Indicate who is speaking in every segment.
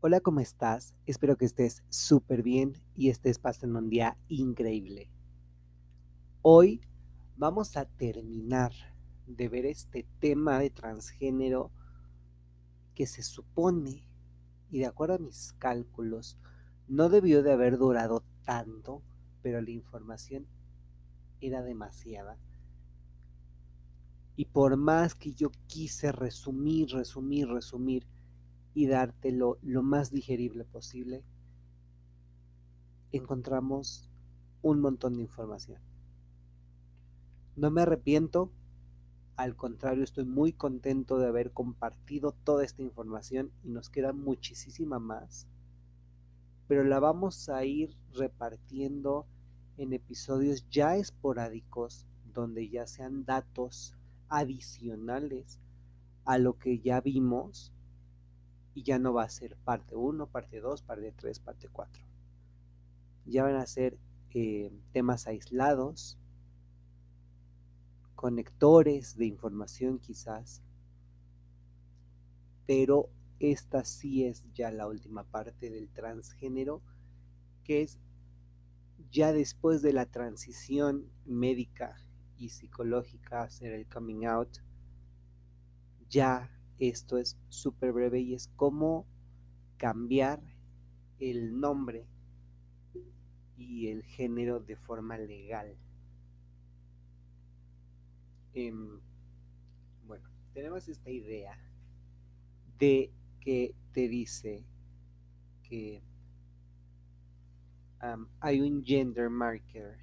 Speaker 1: Hola, ¿cómo estás? Espero que estés súper bien y estés pasando un día increíble. Hoy vamos a terminar de ver este tema de transgénero que se supone, y de acuerdo a mis cálculos, no debió de haber durado tanto, pero la información era demasiada. Y por más que yo quise resumir, resumir, resumir, y dártelo lo más digerible posible, encontramos un montón de información. No me arrepiento, al contrario, estoy muy contento de haber compartido toda esta información y nos queda muchísima más, pero la vamos a ir repartiendo en episodios ya esporádicos donde ya sean datos adicionales a lo que ya vimos y ya no va a ser parte 1, parte 2, parte 3, parte 4. Ya van a ser eh, temas aislados, conectores de información quizás, pero esta sí es ya la última parte del transgénero, que es ya después de la transición médica y psicológica hacer el coming out, ya esto es súper breve y es cómo cambiar el nombre y el género de forma legal. Em, bueno, tenemos esta idea de que te dice que hay un gender marker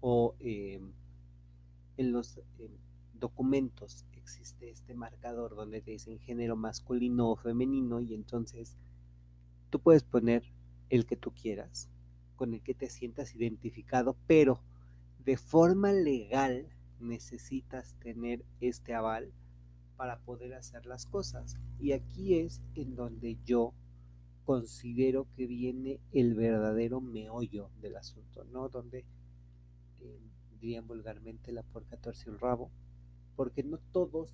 Speaker 1: o em, en los em, documentos existe este marcador donde te dicen género masculino o femenino y entonces tú puedes poner el que tú quieras, con el que te sientas identificado, pero de forma legal necesitas tener este aval para poder hacer las cosas. Y aquí es en donde yo considero que viene el verdadero meollo del asunto, ¿no? Donde eh, dirían vulgarmente la puerca torce un rabo porque no todos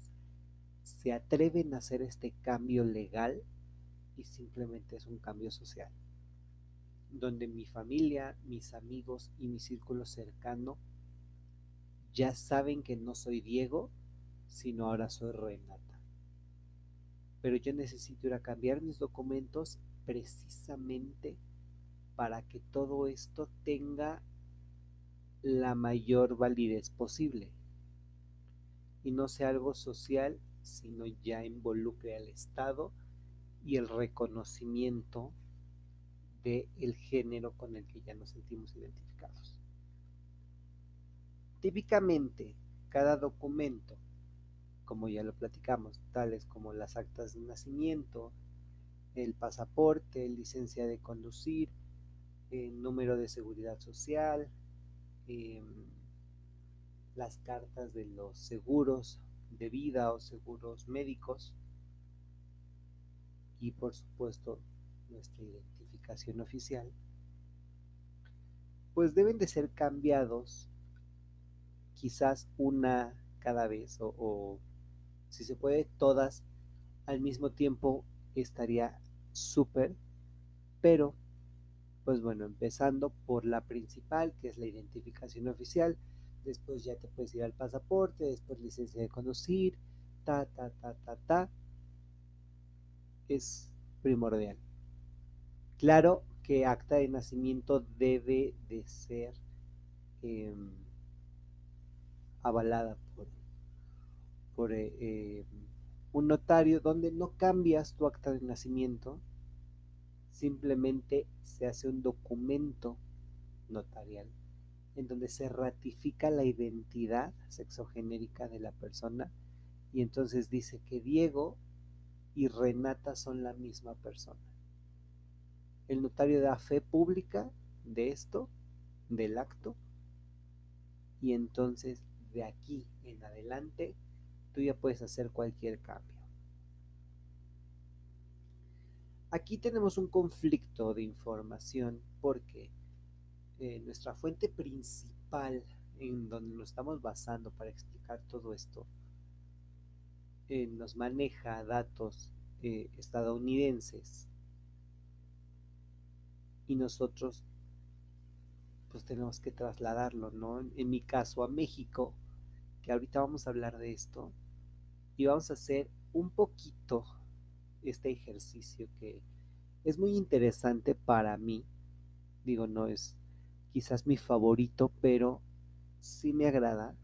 Speaker 1: se atreven a hacer este cambio legal y simplemente es un cambio social, donde mi familia, mis amigos y mi círculo cercano ya saben que no soy Diego, sino ahora soy Renata. Pero yo necesito ir a cambiar mis documentos precisamente para que todo esto tenga la mayor validez posible y no sea algo social, sino ya involucre al Estado y el reconocimiento del el género con el que ya nos sentimos identificados. Típicamente, cada documento, como ya lo platicamos, tales como las actas de nacimiento, el pasaporte, licencia de conducir, el número de seguridad social, eh, las cartas de los seguros de vida o seguros médicos. Y por supuesto nuestra identificación oficial, pues deben de ser cambiados quizás una cada vez o, si se puede todas al mismo tiempo estaría súper, pero pues bueno, empezando por la principal que es la identificación oficial, después ya te puedes ir al pasaporte, después licencia de conducir, ta, ta, ta, ta, ta. Es primordial. Claro que acta de nacimiento debe de ser em, avalada por, por eh, em, un notario donde no cambias tu acta de nacimiento, simplemente se hace un documento notarial en donde se ratifica la identidad sexogenérica de la persona y entonces dice que Diego y Renata son la misma persona. El notario da fe pública de esto, del acto, y entonces de aquí en adelante tú ya puedes hacer cualquier cambio. Aquí tenemos un conflicto de información porque eh, nuestra fuente principal en donde nos estamos basando para explicar todo esto eh, nos maneja datos eh, estadounidenses y nosotros pues tenemos que trasladarlo, ¿no? En mi caso a México, que ahorita vamos a hablar de esto, y vamos a hacer un poquito este ejercicio que es muy interesante para mí. Digo, no es quizás mi favorito, pero sí me agrada.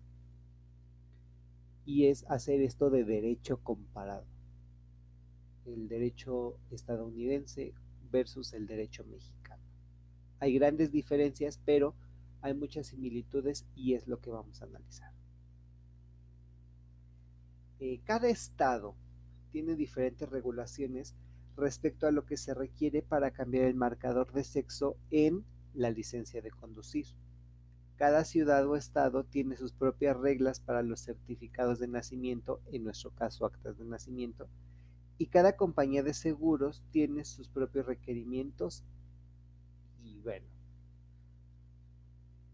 Speaker 1: Y es hacer esto de derecho comparado. El derecho estadounidense versus el derecho mexicano. Hay grandes diferencias, pero hay muchas similitudes y es lo que vamos a analizar. Eh, cada estado tiene diferentes regulaciones respecto a lo que se requiere para cambiar el marcador de sexo en la licencia de conducir. Cada ciudad o estado tiene sus propias reglas para los certificados de nacimiento, en nuestro caso actas de nacimiento, y cada compañía de seguros tiene sus propios requerimientos y bueno,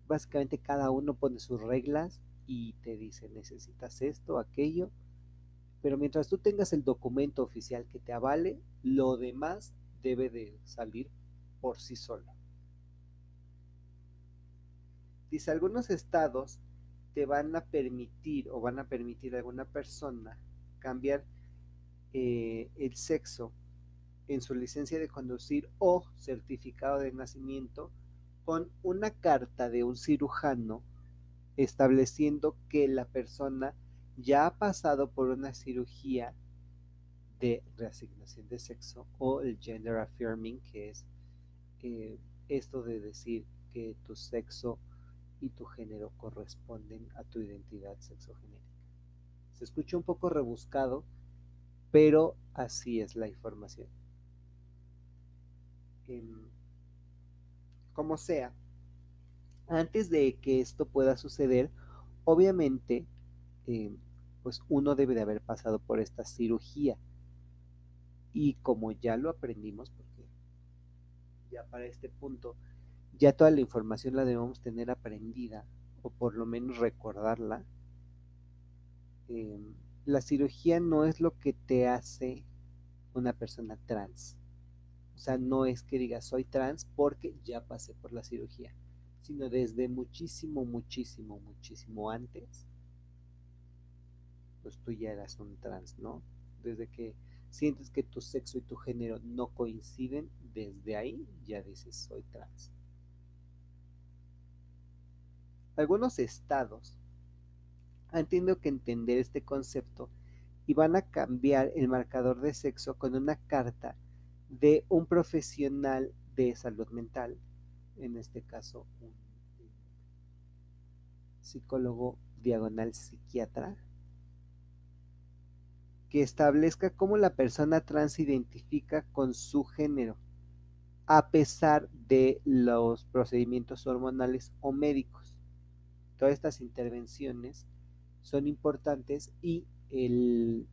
Speaker 1: básicamente cada uno pone sus reglas y te dice necesitas esto, aquello, pero mientras tú tengas el documento oficial que te avale, lo demás debe de salir por sí solo. Dice, algunos estados te van a permitir o van a permitir a alguna persona cambiar eh, el sexo en su licencia de conducir o certificado de nacimiento con una carta de un cirujano estableciendo que la persona ya ha pasado por una cirugía de reasignación de sexo o el gender affirming, que es eh, esto de decir que tu sexo y tu género corresponden a tu identidad sexogenérica. Se escucha un poco rebuscado, pero así es la información. Em, como sea, antes de que esto pueda suceder, obviamente em, pues uno debe de haber pasado por esta cirugía. Y como ya lo aprendimos, porque ya para este punto, ya toda la información la debemos tener aprendida, o por lo menos recordarla. Em, la cirugía no es lo que te hace una persona trans. O sea, no es que diga soy trans porque ya pasé por la cirugía, sino desde muchísimo, muchísimo, muchísimo antes pues tú ya eras un trans, ¿no? Desde que sientes que tu sexo y tu género no coinciden, desde ahí ya dices soy trans. Algunos estados han tenido que entender este concepto y van a cambiar el marcador de sexo con una carta de un profesional de salud mental, en este caso un psicólogo diagonal psiquiatra, que establezca cómo la persona trans se identifica con su género, a pesar de los procedimientos hormonales o médicos. Todas estas intervenciones son importantes y el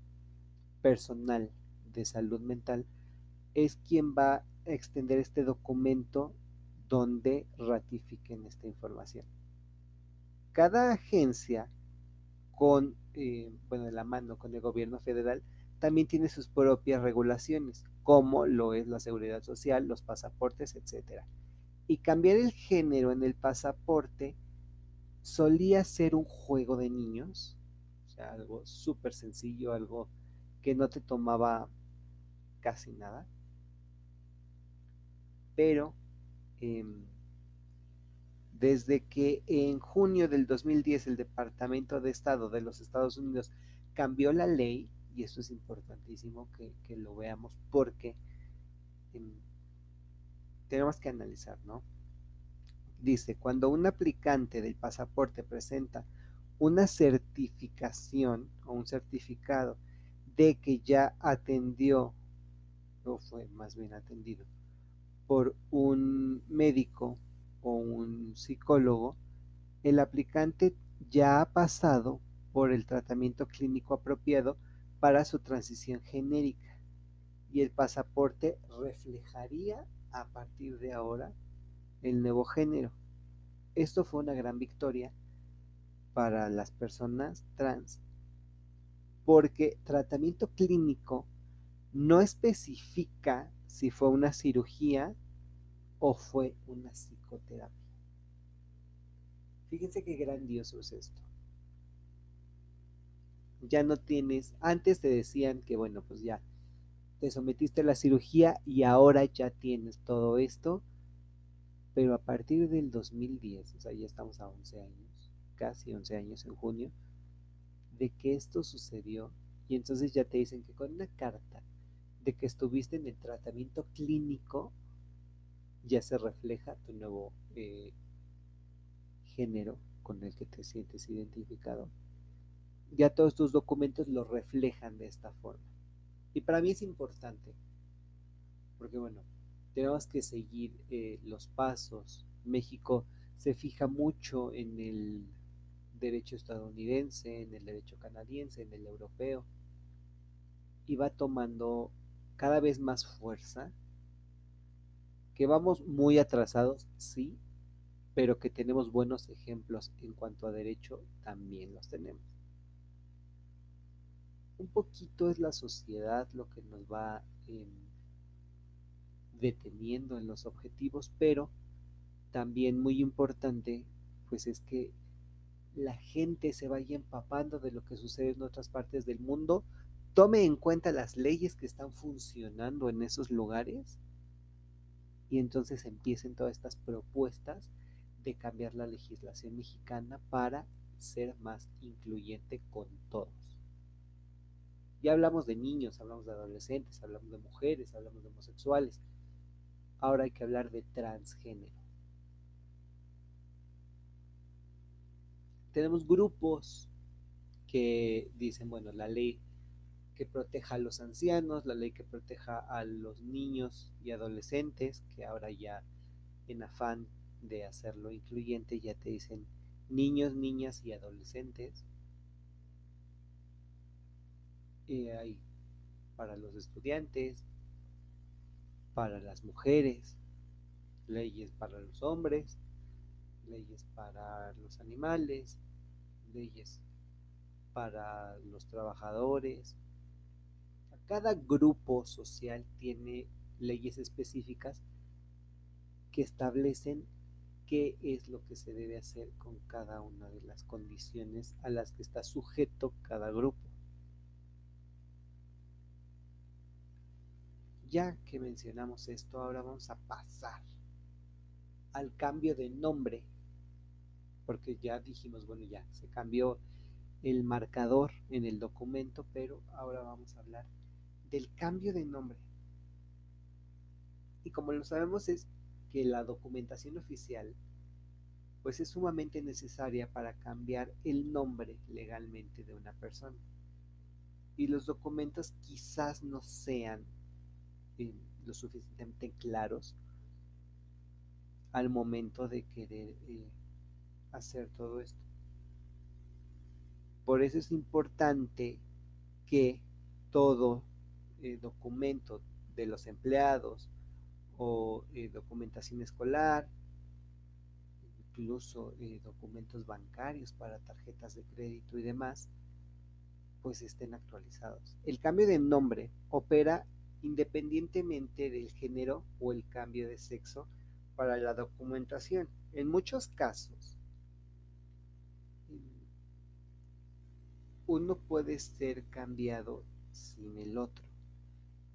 Speaker 1: personal de salud mental es quien va a extender este documento donde ratifiquen esta información. Cada agencia con eh, bueno, de la mano con el gobierno federal, también tiene sus propias regulaciones, como lo es la seguridad social, los pasaportes, etc. Y cambiar el género en el pasaporte solía ser un juego de niños, o sea, algo súper sencillo, algo que no te tomaba casi nada. Pero em, desde que en junio del 2010 el Departamento de Estado de los Estados Unidos cambió la ley, y eso es importantísimo que, lo veamos porque em, tenemos que analizar, ¿no? Dice, cuando un aplicante del pasaporte presenta una certificación o un certificado de que ya atendió, o fue más bien atendido, por un médico o un psicólogo, el aplicante ya ha pasado por el tratamiento clínico apropiado para su transición genérica y el pasaporte reflejaría a partir de ahora el nuevo género. Esto fue una gran victoria para las personas trans porque tratamiento clínico no especifica si fue una cirugía o fue una psicoterapia. Fíjense qué grandioso es esto. Ya no tienes, antes te decían que bueno, pues ya te sometiste a la cirugía y ahora ya tienes todo esto, pero a partir del 2010, o sea, ya estamos a 11 años, casi 11 años en junio, de que esto sucedió y entonces ya te dicen que con una carta de que estuviste en el tratamiento clínico ya se refleja tu nuevo eh, género con el que te sientes identificado. Ya todos tus documentos lo reflejan de esta forma. Y para mí es importante, porque bueno, tenemos que seguir eh, los pasos. México se fija mucho en el derecho estadounidense, en el derecho canadiense, en el europeo, y va tomando cada vez más fuerza, que vamos muy atrasados, sí, pero que tenemos buenos ejemplos en cuanto a derecho, también los tenemos. Un poquito es la sociedad lo que nos va em, deteniendo en los objetivos, pero también muy importante, pues es que la gente se vaya empapando de lo que sucede en otras partes del mundo, tome en cuenta las leyes que están funcionando en esos lugares y entonces empiecen todas estas propuestas de cambiar la legislación mexicana para ser más incluyente con todos. Ya hablamos de niños, hablamos de adolescentes, hablamos de mujeres, hablamos de homosexuales. Ahora hay que hablar de transgénero. Tenemos grupos que dicen, bueno, la ley que proteja a los ancianos, la ley que proteja a los niños y adolescentes, que ahora ya en afán de hacerlo incluyente ya te dicen niños, niñas y adolescentes. Y hay para los estudiantes, para las mujeres, leyes para los hombres, leyes para los animales, leyes para los trabajadores, cada grupo social tiene leyes específicas que establecen qué es lo que se debe hacer con cada una de las condiciones a las que está sujeto cada grupo. Ya que mencionamos esto, ahora vamos a pasar al cambio de nombre, porque ya dijimos, bueno, ya se cambió el marcador en el documento, pero ahora vamos a hablar del cambio de nombre. Y como lo sabemos es que la documentación oficial pues es sumamente necesaria para cambiar el nombre legalmente de una persona. Y los documentos quizás no sean lo suficientemente claros al momento de querer eh, hacer todo esto. Por eso es importante que todo eh, documento de los empleados o eh, documentación escolar, incluso documentos bancarios para tarjetas de crédito y demás, pues estén actualizados. El cambio de nombre opera independientemente del género o el cambio de sexo para la documentación. En muchos casos, uno puede ser cambiado sin el otro.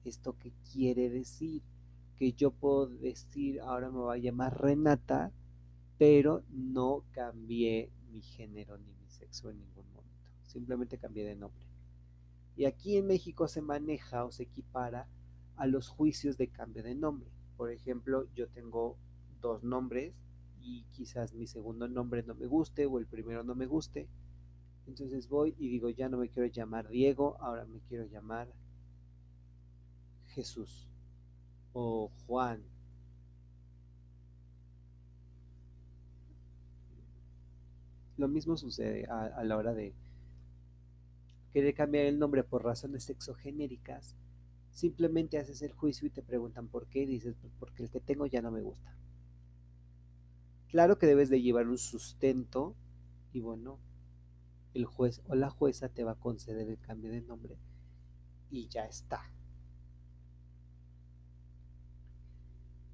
Speaker 1: ¿Esto qué quiere decir? Que yo puedo decir, ahora me voy a llamar Renata, pero no cambié mi género ni mi sexo en ningún momento. Simplemente cambié de nombre. Y aquí en México se maneja o se equipara a los juicios de cambio de nombre. Por ejemplo, yo tengo dos nombres y quizás mi segundo nombre no me guste o el primero no me guste. Entonces voy y digo, ya no me quiero llamar Diego, ahora me quiero llamar Jesús o Juan. Lo mismo sucede a, la hora de querer cambiar el nombre por razones sexogenéricas. Simplemente haces el juicio y te preguntan por qué y dices, pues porque el que tengo ya no me gusta. Claro que debes de llevar un sustento y bueno, el juez o la jueza te va a conceder el cambio de nombre y ya está.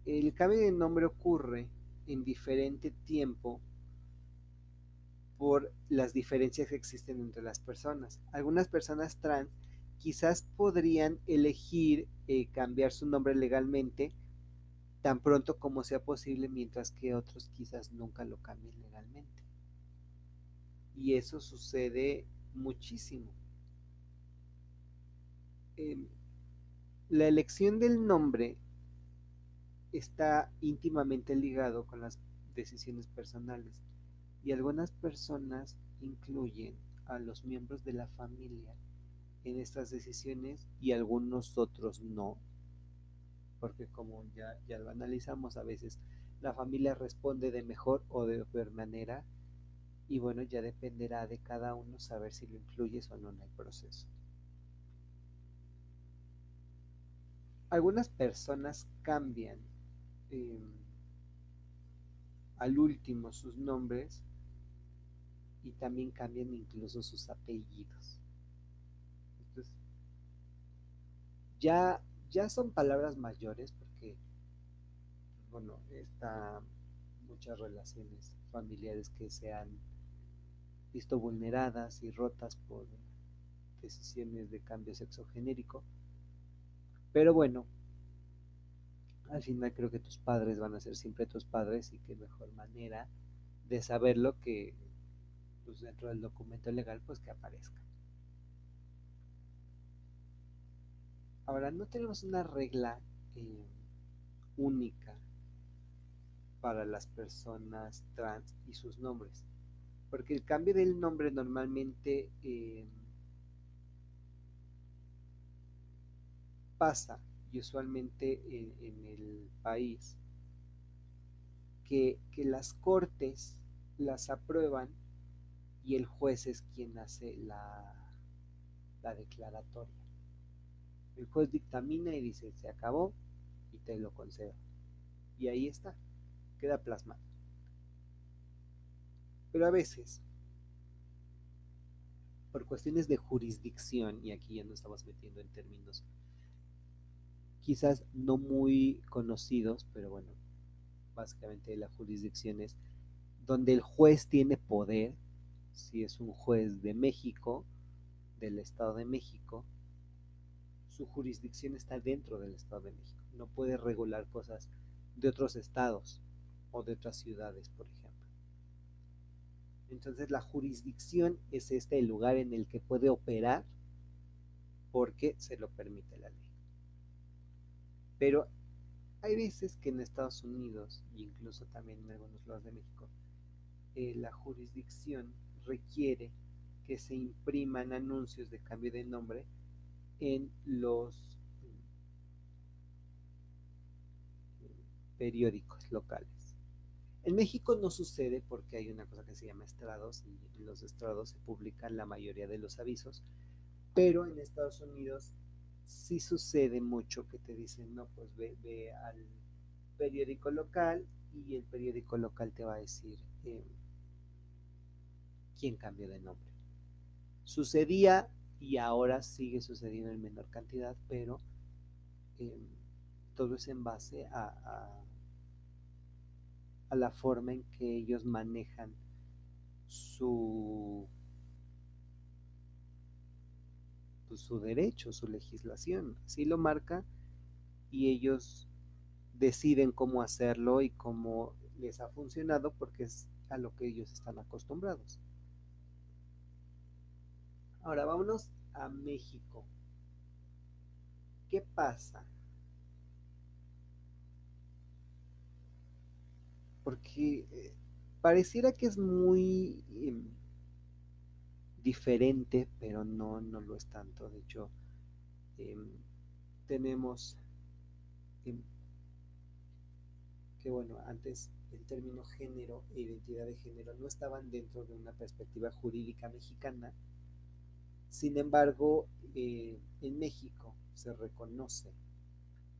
Speaker 1: el cambio de nombre ocurre en diferente tiempo por las diferencias que existen entre las personas. Algunas personas trans quizás podrían elegir eh, cambiar su nombre legalmente tan pronto como sea posible, mientras que otros quizás nunca lo cambien legalmente. Y eso sucede muchísimo. Em, la elección del nombre está íntimamente ligado con las decisiones personales y algunas personas incluyen a los miembros de la familia en estas decisiones y algunos otros no, porque como ya, ya lo analizamos, a veces la familia responde de mejor o de peor manera y bueno, ya dependerá de cada uno saber si lo incluyes o no en el proceso. Algunas personas cambian eh, al último sus nombres y también cambian incluso sus apellidos. Ya, ya son palabras mayores porque, bueno, está muchas relaciones familiares que se han visto vulneradas y rotas por decisiones de cambio sexogenérico. Pero bueno, al final creo que tus padres van a ser siempre tus padres y qué mejor manera de saberlo que pues, dentro del documento legal pues que aparezca. Ahora, no tenemos una regla eh, única para las personas trans y sus nombres, porque el cambio del nombre normalmente eh, pasa y usualmente en, el país que, las cortes las aprueban y el juez es quien hace la, la declaratoria. El juez dictamina y dice, se acabó y te lo concedo. Y ahí está, queda plasmado. Pero a veces, por cuestiones de jurisdicción, y aquí ya nos estamos metiendo en términos quizás no muy conocidos, pero bueno, básicamente la jurisdicción es donde el juez tiene poder, si es un juez de México, del Estado de México, su jurisdicción está dentro del Estado de México. No puede regular cosas de otros estados o de otras ciudades, por ejemplo. Entonces la jurisdicción es este el lugar en el que puede operar porque se lo permite la ley. Pero hay veces que en Estados Unidos, e incluso también en algunos lados de México, eh, la jurisdicción requiere que se impriman anuncios de cambio de nombre en los periódicos locales. En México no sucede porque hay una cosa que se llama estrados y en los estrados se publican la mayoría de los avisos, pero en Estados Unidos sí sucede mucho que te dicen, no, pues ve, al periódico local y el periódico local te va a decir eh, quién cambió de nombre. Sucedía y ahora sigue sucediendo en menor cantidad, pero eh, todo es en base a, a, a la forma en que ellos manejan su pues, su derecho, su legislación. Así lo marca y ellos deciden cómo hacerlo y cómo les ha funcionado porque es a lo que ellos están acostumbrados. Ahora vámonos a México. ¿Qué pasa? Porque eh, pareciera que es muy em, diferente, pero no, no lo es tanto. De hecho, em, tenemos em, que, bueno, antes el término género e identidad de género no estaban dentro de una perspectiva jurídica mexicana. Sin embargo, eh, en México se reconoce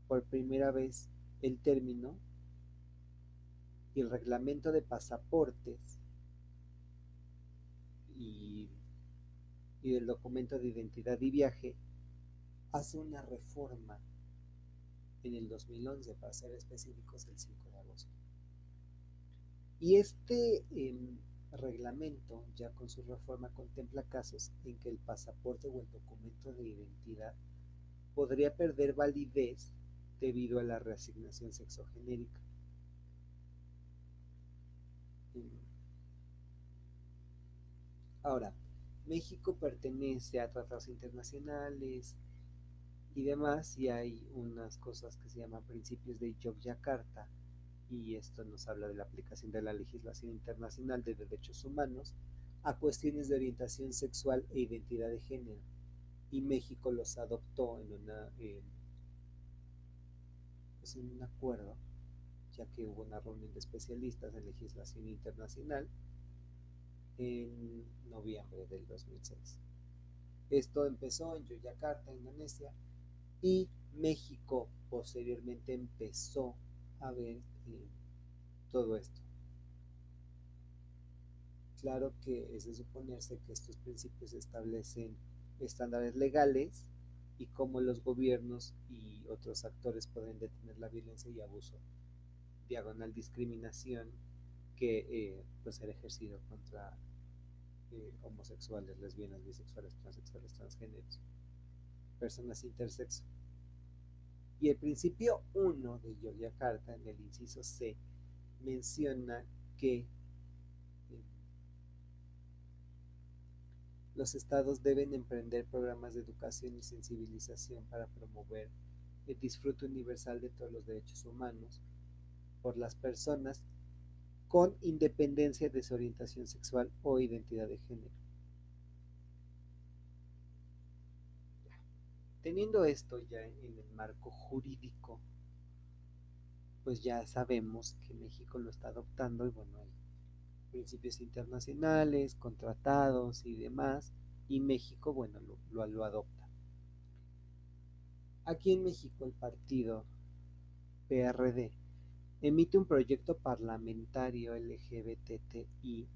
Speaker 1: por primera vez el término y el reglamento de pasaportes y y del documento de identidad y viaje hace una reforma en el 2011, para ser específicos, el 5 de agosto. Y este em, reglamento, ya con su reforma, contempla casos en que el pasaporte o el documento de identidad podría perder validez debido a la reasignación sexogenérica. Ahora, México pertenece a tratados internacionales y demás, y hay unas cosas que se llaman principios de Yogyakarta, y esto nos habla de la aplicación de la legislación internacional de derechos humanos a cuestiones de orientación sexual e identidad de género. Y México los adoptó en, una, pues en un acuerdo, ya que hubo una reunión de especialistas de legislación internacional en noviembre del 2006. Esto empezó en Yogyakarta, Indonesia, y México posteriormente empezó a ver todo esto. Claro que es de suponerse que estos principios establecen estándares legales y cómo los gobiernos y otros actores pueden detener la violencia y abuso, diagonal discriminación que eh, puede ser ejercido contra eh, homosexuales, lesbianas, bisexuales, transexuales, transgéneros, personas intersexo. Y el principio 1 de Yogyakarta, en el inciso C, menciona que eh, los estados deben emprender programas de educación y sensibilización para promover el disfrute universal de todos los derechos humanos por las personas con independencia de su orientación sexual o identidad de género. Teniendo esto ya en el marco jurídico, pues ya sabemos que México lo está adoptando y bueno, hay principios internacionales, contratados y demás, y México, bueno, lo, lo adopta. Aquí en México el partido PRD emite un proyecto parlamentario LGBTI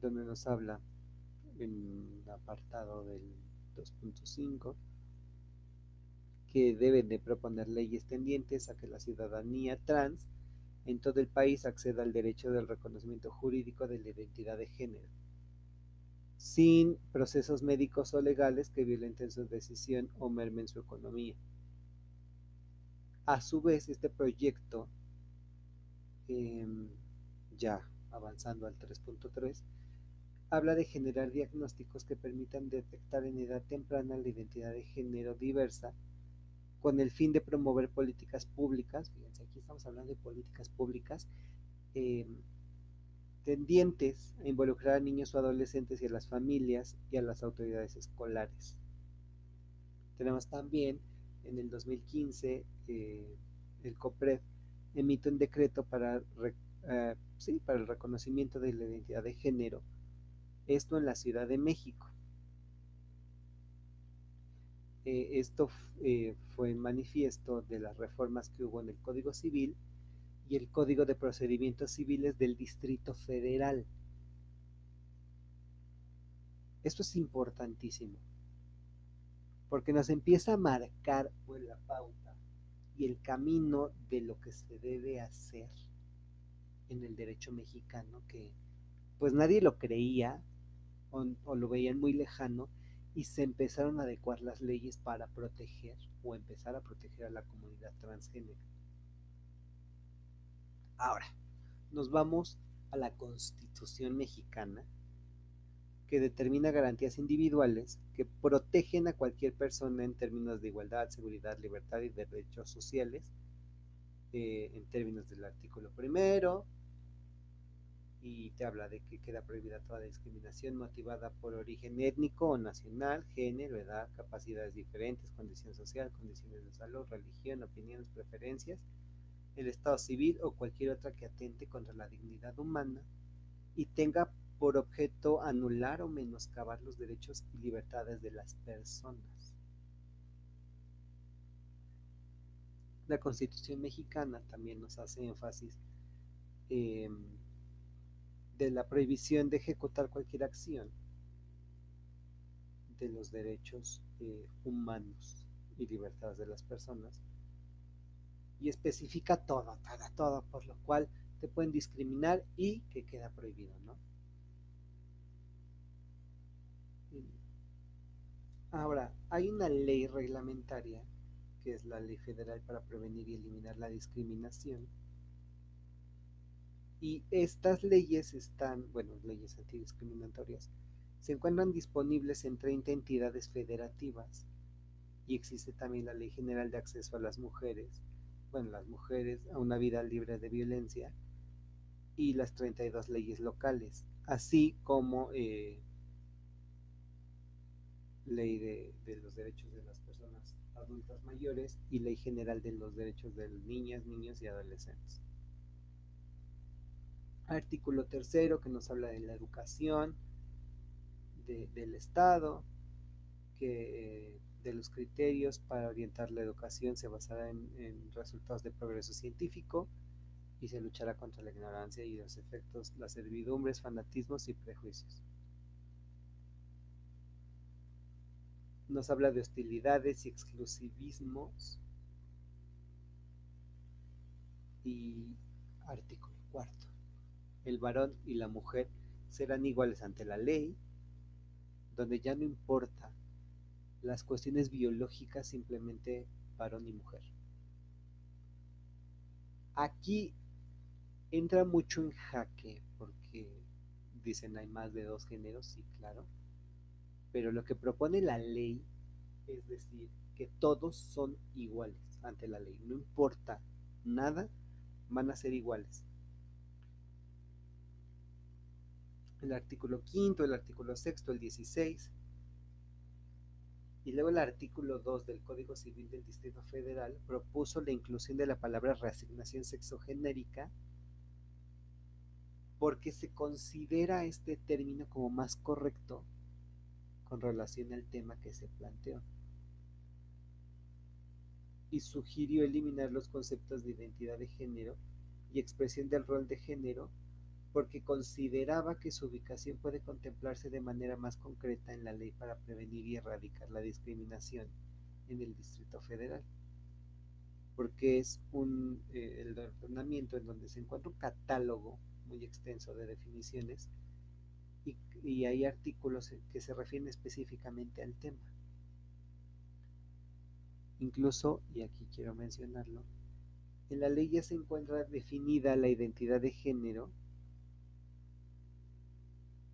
Speaker 1: donde nos habla en apartado del 2.5 que deben de proponer leyes tendientes a que la ciudadanía trans en todo el país acceda al derecho del reconocimiento jurídico de la identidad de género, sin procesos médicos o legales que violenten su decisión o mermen su economía. A su vez, este proyecto, em, ya avanzando al 3.3, habla de generar diagnósticos que permitan detectar en edad temprana la identidad de género diversa con el fin de promover políticas públicas, fíjense, aquí estamos hablando de políticas públicas, em, tendientes a involucrar a niños o adolescentes y a las familias y a las autoridades escolares. Tenemos también en el 2015 eh, el COPRED emite un decreto para, eh, sí, para el reconocimiento de la identidad de género, esto en la Ciudad de México. Eh, esto fue en manifiesto de las reformas que hubo en el Código Civil y el Código de Procedimientos Civiles del Distrito Federal. Esto es importantísimo porque nos empieza a marcar pues, la pauta y el camino de lo que se debe hacer en el derecho mexicano, que pues nadie lo creía o, lo veían muy lejano y se empezaron a adecuar las leyes para proteger o empezar a proteger a la comunidad transgénero. Ahora, nos vamos a la constitución mexicana que determina garantías individuales que protegen a cualquier persona en términos de igualdad, seguridad, libertad y derechos sociales, eh, en términos del artículo primero, y te habla de que queda prohibida toda discriminación motivada por origen étnico o nacional, género, edad, capacidades diferentes, condición social, condiciones de salud, religión, opiniones, preferencias, el estado civil o cualquier otra que atente contra la dignidad humana y tenga por objeto anular o menoscabar los derechos y libertades de las personas. La Constitución mexicana también nos hace énfasis em, de la prohibición de ejecutar cualquier acción de los derechos eh, humanos y libertades de las personas. Y especifica todo, todo, todo, por lo cual te pueden discriminar y que queda prohibido, ¿no? Ahora, hay una ley reglamentaria, que es la Ley Federal para Prevenir y Eliminar la Discriminación, y estas leyes están, bueno, leyes antidiscriminatorias, se encuentran disponibles en 30 entidades federativas y existe también la Ley General de Acceso a las Mujeres, bueno, las mujeres a una vida libre de violencia y las 32 leyes locales, así como eh, ley de, de, los derechos de las personas adultas mayores y ley general de los derechos de niñas, niños y adolescentes. Artículo tercero que nos habla de la educación de, del Estado, que eh, de los criterios para orientar la educación se basará en, en resultados de progreso científico y se luchará contra la ignorancia y los efectos, las servidumbres, fanatismos y prejuicios. Nos habla de hostilidades y exclusivismos. Y artículo cuarto. El varón y la mujer serán iguales ante la ley, donde ya no importa las cuestiones biológicas, simplemente varón y mujer. Aquí entra mucho en jaque porque dicen hay más de dos géneros, sí, claro, pero lo que propone la ley es decir que todos son iguales ante la ley, no importa nada, van a ser iguales. El artículo quinto, el artículo sexto, el 16, y luego el artículo 2 del Código Civil del Distrito Federal propuso la inclusión de la palabra reasignación sexogenérica porque se considera este término como más correcto con relación al tema que se planteó. Y sugirió eliminar los conceptos de identidad de género y expresión del rol de género porque consideraba que su ubicación puede contemplarse de manera más concreta en la ley para prevenir y erradicar la discriminación en el Distrito Federal. Porque es un, eh, el ordenamiento en donde se encuentra un catálogo muy extenso de definiciones y, y hay artículos que se refieren específicamente al tema. Incluso, y aquí quiero mencionarlo, en la ley ya se encuentra definida la identidad de género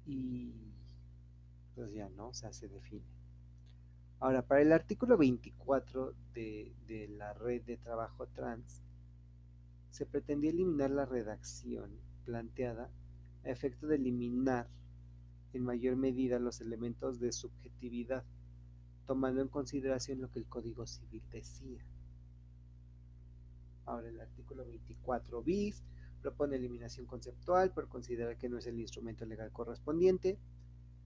Speaker 1: y pues ya no, o sea, se define. Ahora, para el artículo 24 de, de la red de trabajo trans, se pretendía eliminar la redacción planteada a efecto de eliminar en mayor medida los elementos de subjetividad, tomando en consideración lo que el Código Civil decía. Ahora el artículo 24 bis propone eliminación conceptual por considerar que no es el instrumento legal correspondiente.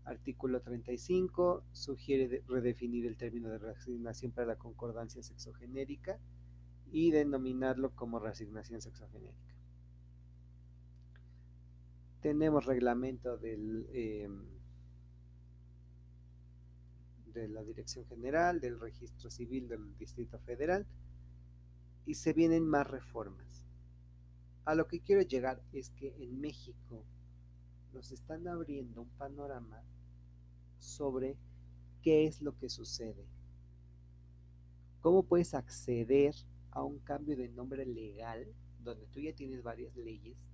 Speaker 1: Artículo 35 sugiere redefinir el término de reasignación para la concordancia sexogenérica y denominarlo como reasignación sexogenérica tenemos reglamento eh, de la Dirección General, del Registro Civil del Distrito Federal, y se vienen más reformas. A lo que quiero llegar es que en México nos están abriendo un panorama sobre qué es lo que sucede. ¿Cómo puedes acceder a un cambio de nombre legal donde tú ya tienes varias leyes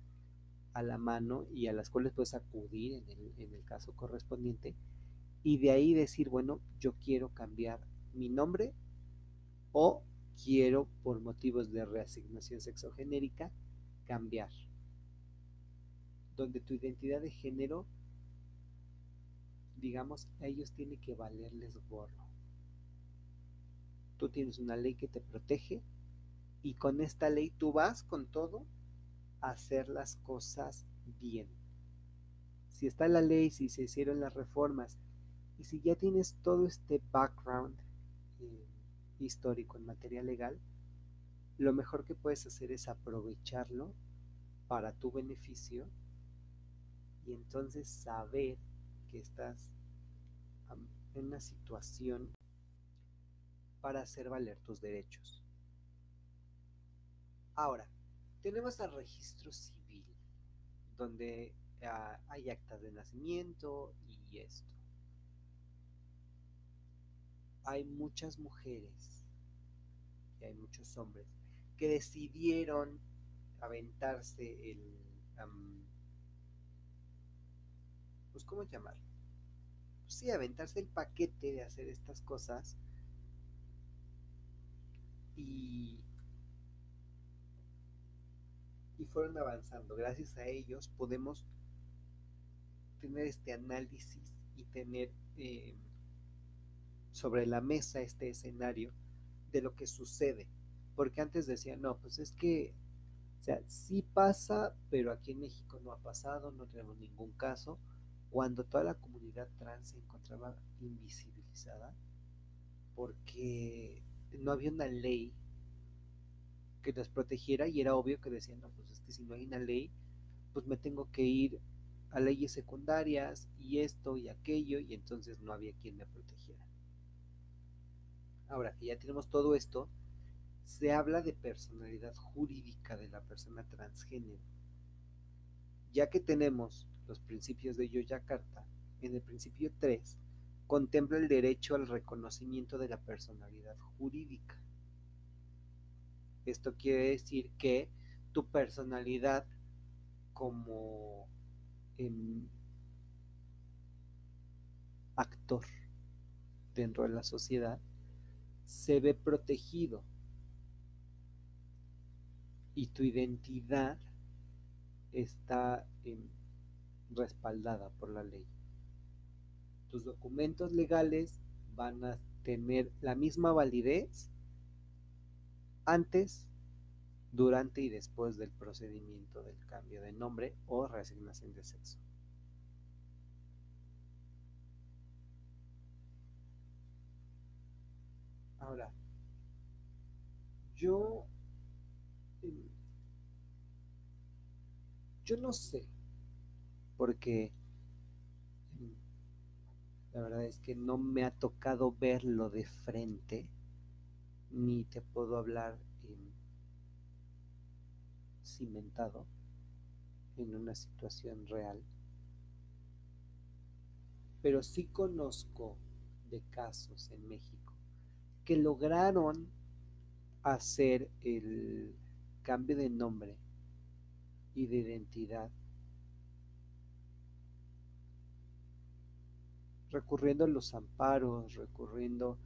Speaker 1: a la mano y a las cuales puedes acudir en el, en el caso correspondiente y de ahí decir, bueno, yo quiero cambiar mi nombre o quiero por motivos de reasignación sexogenérica cambiar. Donde tu identidad de género, digamos, a ellos tiene que valerles gorro. Tú tienes una ley que te protege y con esta ley tú vas con todo hacer las cosas bien. Si está la ley, si se hicieron las reformas y si ya tienes todo este background eh, histórico en materia legal, lo mejor que puedes hacer es aprovecharlo para tu beneficio y entonces saber que estás en una situación para hacer valer tus derechos. Ahora, tenemos el registro civil, donde ah, hay actas de nacimiento y esto. Hay muchas mujeres y hay muchos hombres que decidieron aventarse el... pues, ¿cómo llamarlo? Pues sí, aventarse el paquete de hacer estas cosas y, y fueron avanzando. Gracias a ellos podemos tener este análisis y tener eh, sobre la mesa este escenario de lo que sucede. Porque antes decían, no, pues es que, o sea, sí pasa, pero aquí en México no ha pasado, no tenemos ningún caso. Cuando toda la comunidad trans se encontraba invisibilizada, porque no había una ley que nos protegiera y era obvio que decían, no, pues es que si no hay una ley, pues me tengo que ir a leyes secundarias y esto y aquello y entonces no había quien me protegiera. Ahora que ya tenemos todo esto, se habla de personalidad jurídica de la persona transgénero. Ya que tenemos los principios de Yoyakarta, en el principio 3 contempla el derecho al reconocimiento de la personalidad jurídica. Esto quiere decir que tu personalidad como em, actor dentro de la sociedad se ve protegido y tu identidad está respaldada por la ley. Tus documentos legales van a tener la misma validez antes, durante y después del procedimiento del cambio de nombre o reasignación de sexo. Ahora, yo, em, yo no sé, porque em, la verdad es que no me ha tocado verlo de frente, ni te puedo hablar en cimentado en una situación real, pero sí conozco de casos en México que lograron hacer el cambio de nombre y de identidad recurriendo a los amparos, recurriendo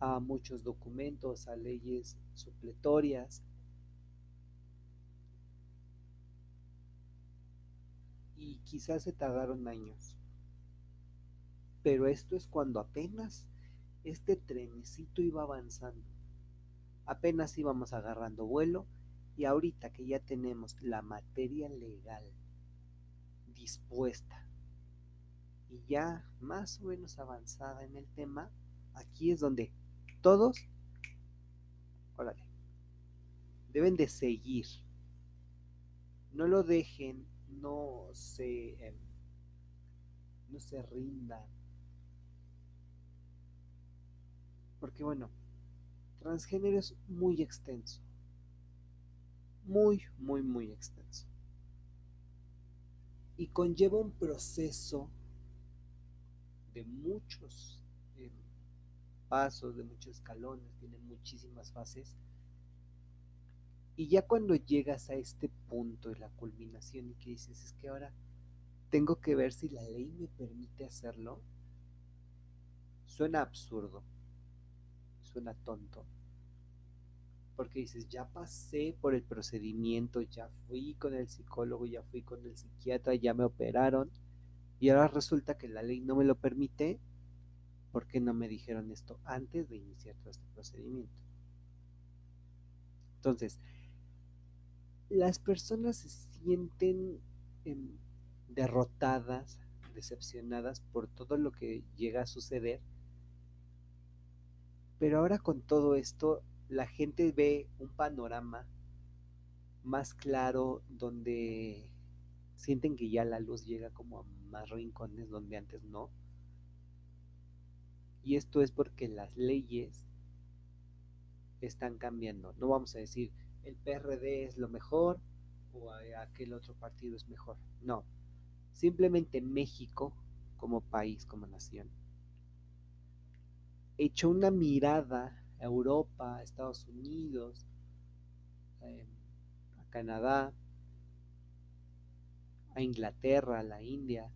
Speaker 1: a muchos documentos, a leyes supletorias. Y quizás se tardaron años. Pero esto es cuando apenas este trenecito iba avanzando. Apenas íbamos agarrando vuelo y ahorita que ya tenemos la materia legal dispuesta y ya más o menos avanzada en el tema, aquí es donde todos, órale, deben de seguir. No lo dejen, no se, em, no se rindan Porque bueno, transgénero es muy extenso. Muy, muy, muy extenso. Y conlleva un proceso de muchos eh, pasos, de muchos escalones, tiene muchísimas fases. Y ya cuando llegas a este punto de la culminación y que dices, es que ahora tengo que ver si la ley me permite hacerlo, suena absurdo suena tonto. Porque dices, ya pasé por el procedimiento, ya fui con el psicólogo, ya fui con el psiquiatra, ya me operaron. Y ahora resulta que la ley no me lo permite. ¿Por qué no me dijeron esto antes de iniciar todo este procedimiento? Entonces, las personas se sienten em, derrotadas, decepcionadas por todo lo que llega a suceder pero ahora con todo esto, la gente ve un panorama más claro donde sienten que ya la luz llega como a más rincones donde antes no. Y esto es porque las leyes están cambiando. No vamos a decir el PRD es lo mejor o aquel otro partido es mejor. No. Simplemente México como país, como nación, echó una mirada Europa, Estados Unidos, em, a Canadá, a Inglaterra, a la India.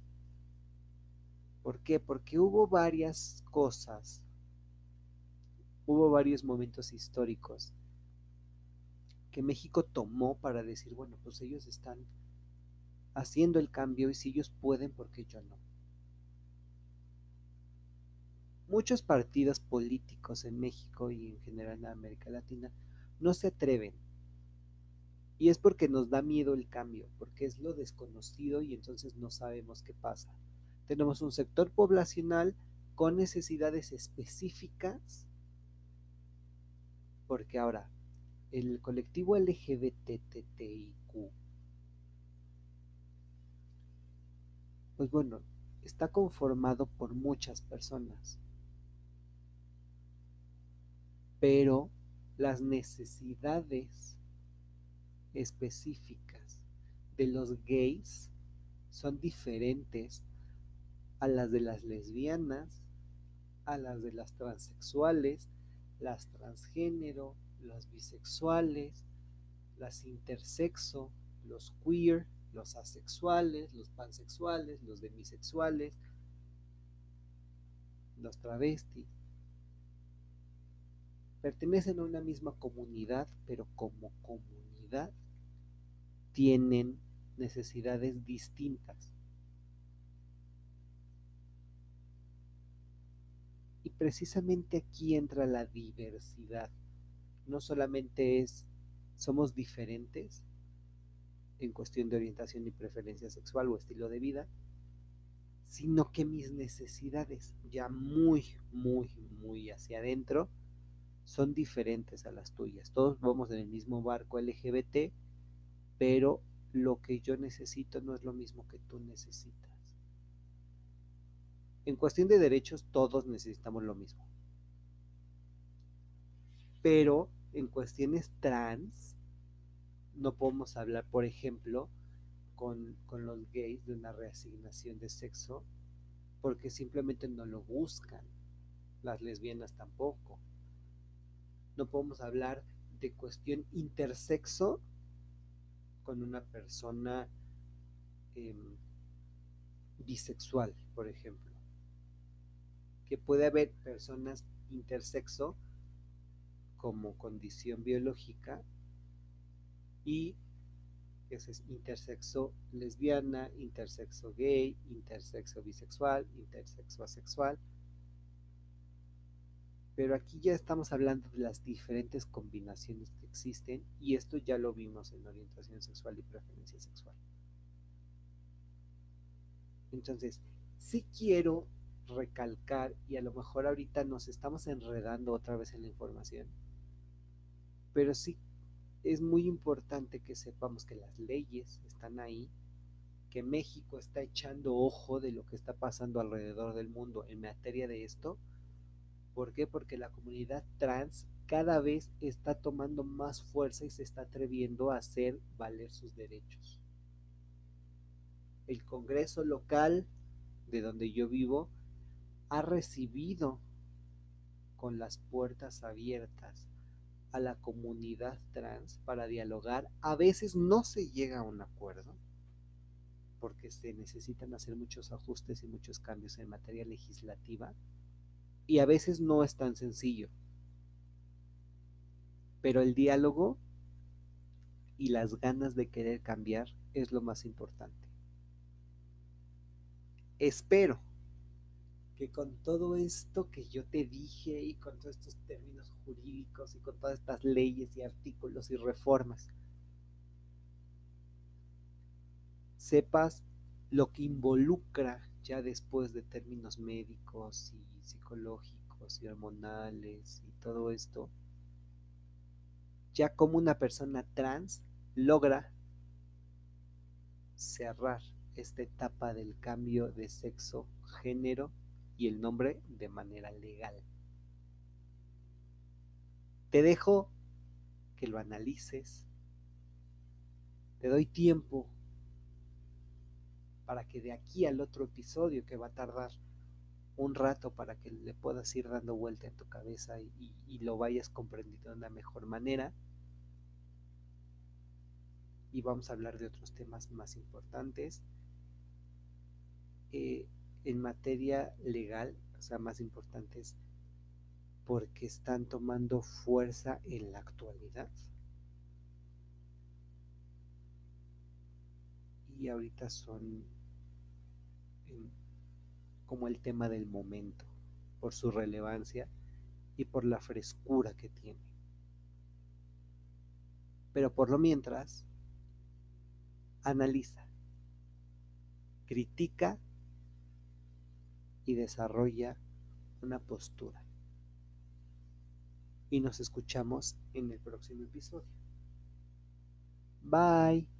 Speaker 1: ¿Por qué? Porque hubo varias cosas, hubo varios momentos históricos que México tomó para decir, bueno, pues ellos están haciendo el cambio y si ellos pueden, ¿por qué yo no? Muchos partidos políticos en México y en general en América Latina no se atreven y es porque nos da miedo el cambio, porque es lo desconocido y entonces no sabemos qué pasa. Tenemos un sector poblacional con necesidades específicas, porque ahora el colectivo LGBTTIQ, pues bueno, está conformado por muchas personas, pero las necesidades específicas de los gays son diferentes a las de las lesbianas, a las de las transexuales, las transgénero, las bisexuales, las intersexo, los queer, los asexuales, los pansexuales, los demisexuales, los travestis. Pertenecen a una misma comunidad, pero como comunidad tienen necesidades distintas. Y precisamente aquí entra la diversidad. No solamente es, somos diferentes en cuestión de orientación y preferencia sexual o estilo de vida, sino que mis necesidades ya muy, muy, muy hacia adentro son diferentes a las tuyas. Todos vamos en el mismo barco LGBT, pero lo que yo necesito no es lo mismo que tú necesitas. En cuestión de derechos, todos necesitamos lo mismo. Pero en cuestiones trans, no podemos hablar, por ejemplo, con, con, los gays de una reasignación de sexo, porque simplemente no lo buscan. Las lesbianas tampoco. No podemos hablar de cuestión intersexo con una persona em, bisexual, por ejemplo. Que puede haber personas intersexo como condición biológica y ese es intersexo lesbiana, intersexo gay, intersexo bisexual, intersexo asexual. Pero aquí ya estamos hablando de las diferentes combinaciones que existen y esto ya lo vimos en orientación sexual y preferencia sexual. Entonces, sí quiero recalcar, y a lo mejor ahorita nos estamos enredando otra vez en la información, pero sí es muy importante que sepamos que las leyes están ahí, que México está echando ojo de lo que está pasando alrededor del mundo en materia de esto ¿Por qué? Porque la comunidad trans cada vez está tomando más fuerza y se está atreviendo a hacer valer sus derechos. El Congreso local de donde yo vivo ha recibido con las puertas abiertas a la comunidad trans para dialogar. A veces no se llega a un acuerdo porque se necesitan hacer muchos ajustes y muchos cambios en materia legislativa y a veces no es tan sencillo. Pero el diálogo y las ganas de querer cambiar es lo más importante. Espero que con todo esto que yo te dije y con todos estos términos jurídicos y con todas estas leyes y artículos y reformas, sepas lo que involucra ya después de términos médicos y psicológicos y hormonales y todo esto, ya como una persona trans logra cerrar esta etapa del cambio de sexo, género y el nombre de manera legal. Te dejo que lo analices. Te doy tiempo para que de aquí al otro episodio que va a tardar un rato para que le puedas ir dando vuelta en tu cabeza y, lo vayas comprendiendo de una mejor manera. Y vamos a hablar de otros temas más importantes. Eh, en materia legal, o sea, más importantes porque están tomando fuerza en la actualidad. Y ahorita son como el tema del momento, por su relevancia y por la frescura que tiene. Pero por lo mientras, analiza, critica y desarrolla una postura. Y nos escuchamos en el próximo episodio. Bye.